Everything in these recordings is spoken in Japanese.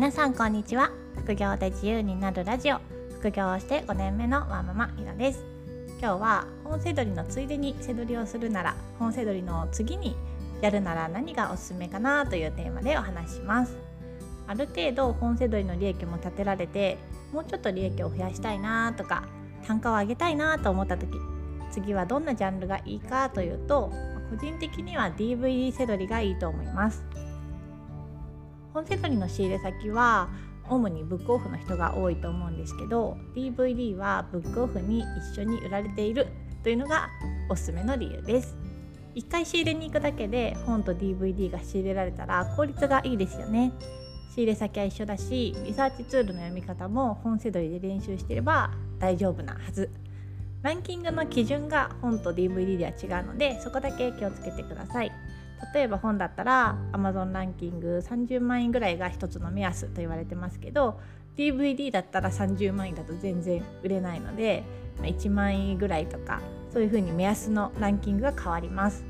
皆さんこんにちは。副業で自由になるラジオ。副業をして5年目のワーママひろです。今日は本セドリのついでに背取りをするなら本セドリの次にやるなら何がおすすめかなというテーマでお話しします。ある程度本セドリの利益も立てられてもうちょっと利益を増やしたいなとか単価を上げたいなと思った時次はどんなジャンルがいいかというと個人的には DVD セドリがいいと思います。本セドリの仕入れ先は主にブックオフの人が多いと思うんですけど DVD はブックオフに一緒に売られているというのがおすすめの理由です。1回仕入れに行くだけで本と DVD が仕入れられたら効率がいいですよね。仕入れ先は一緒だしリサーチツールの読み方も本セドリで練習してれば大丈夫なはず。ランキングの基準が本と DVD では違うのでそこだけ気をつけてください。例えば本だったら Amazon ランキング30万円ぐらいが一つの目安と言われてますけど DVD だったら30万円だと全然売れないので1万円ぐらいとかそういうふうに目安のランキングが変わります。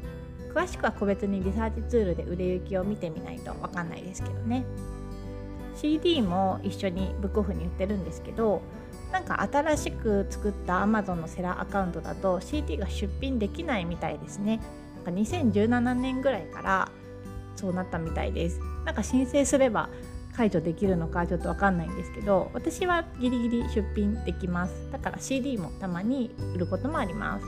詳しくは個別にリサーチツールで売れ行きを見てみないと分かんないですけどね。CD も一緒にブックオフに売ってるんですけどなんか新しく作った Amazon のセラーアカウントだと CD が出品できないみたいですね。なんか2017年ぐらいからそうなったみたいです。なんか申請すれば解除できるのかちょっと分かんないんですけど私はギリギリ出品できます。だから CD もたまに売ることもあります。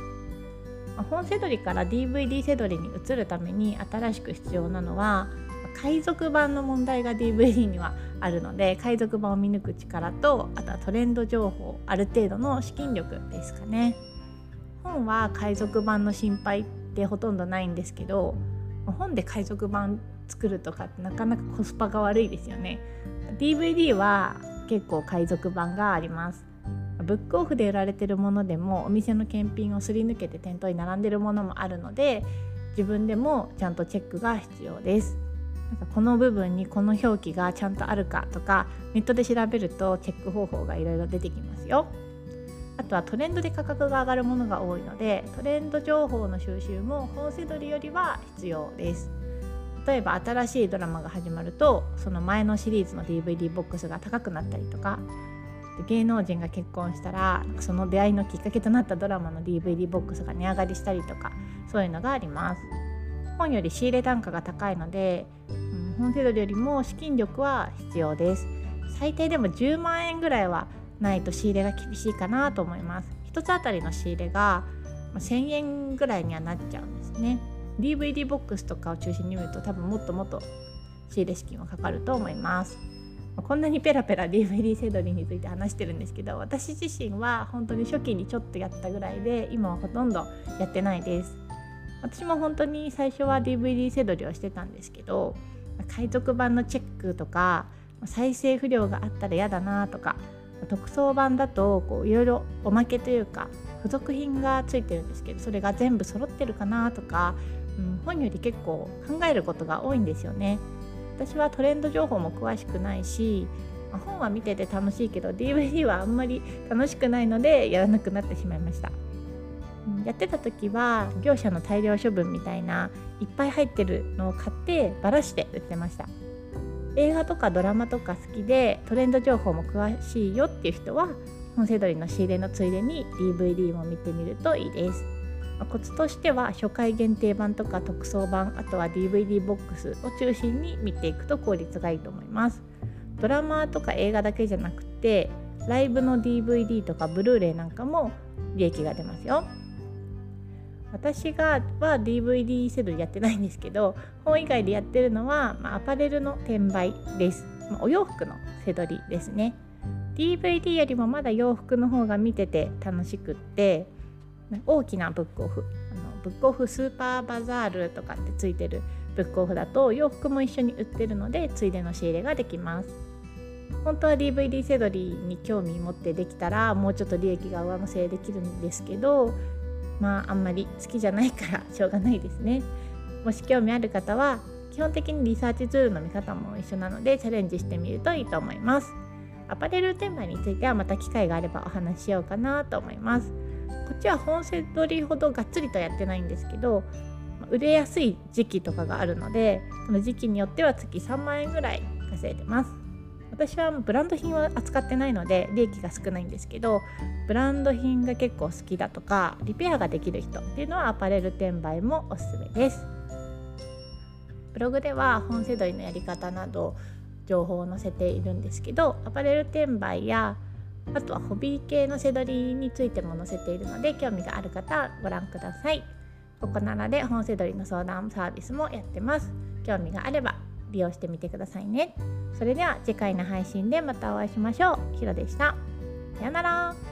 本セドリから DVD セドリに移るために新しく必要なのは海賊版の問題が DVD にはあるので海賊版を見抜く力とあとはトレンド情報ある程度の資金力ですかね。本は海賊版の心配ってほとんどないんですけど本で海賊版作るとかってなかなかコスパが悪いですよね。DVD は結構海賊版があります。ブックオフで売られてるものでもお店の検品をすり抜けて店頭に並んでるものもあるので自分でもちゃんとチェックが必要です。なんかこの部分にこの表記がちゃんとあるかとかネットで調べるとチェック方法がいろいろ出てきますよ。あとはトレンドで価格が上がるものが多いのでトレンド情報の収集も本セドリよりは必要です。例えば新しいドラマが始まるとその前のシリーズの DVD ボックスが高くなったりとか芸能人が結婚したらその出会いのきっかけとなったドラマの DVD ボックスが値上がりしたりとかそういうのがあります。本より仕入れ単価が高いので、うん、本セドリよりも資金力は必要です。最低でも10万円ぐらいはないと仕入れが厳しいかなと思います。1つあたりの仕入れが1000円ぐらいにはなっちゃうんですね。DVD ボックスとかを中心に見ると多分もっともっと仕入れ資金はかかると思います。こんなにペラペラ DVD セドリについて話してるんですけど私自身は本当に初期にちょっとやったぐらいで今はほとんどやってないです。私も本当に最初は DVD セドリをしてたんですけど海賊版のチェックとか再生不良があったら嫌だなとか特装版だといろいろおまけというか付属品がついてるんですけどそれが全部揃ってるかなとか、うん、本より結構考えることが多いんですよね。私はトレンド情報も詳しくないし本は見てて楽しいけど DVD はあんまり楽しくないのでやらなくなってしまいました。やってた時は業者の大量処分みたいないっぱい入ってるのを買ってばらして売ってました。映画とかドラマとか好きでトレンド情報も詳しいよっていう人は本セドリの仕入れのついでに DVD も見てみるといいです。コツとしては初回限定版とか特装版あとは DVD ボックスを中心に見ていくと効率がいいと思います。ドラマとか映画だけじゃなくてライブの DVD とかブルーレイなんかも利益が出ますよ。私がは DVD セドリやってないんですけど本以外でやってるのは、まあ、アパレルの転売です、まあ、お洋服のセドリですね。DVD よりもまだ洋服の方が見てて楽しくって大きなブックオフ。あのブックオフスーパーバザールとかってついてるブックオフだと洋服も一緒に売ってるのでついでの仕入れができます。本当は DVD セドリに興味持ってできたらもうちょっと利益が上乗せできるんですけどまああんまり好きじゃないからしょうがないですね。もし興味ある方は基本的にリサーチツールの見方も一緒なのでチャレンジしてみるといいと思います。アパレル転売についてはまた機会があればお話ししようかなと思います。こっちは本セドリほどがっつりとやってないんですけど売れやすい時期とかがあるのでその時期によっては月3万円ぐらい稼いでます。私はブランド品を扱ってないので利益が少ないんですけどブランド品が結構好きだとかリペアができる人っていうのはアパレル転売もおすすめです。ブログでは本セドリのやり方など情報を載せているんですけどアパレル転売やあとはホビー系のセドリについても載せているので興味がある方はご覧ください。ここならで本セドリの相談サービスもやってます。興味があれば利用してみてくださいね。それでは次回の配信でまたお会いしましょう。ひろでした。さよなら。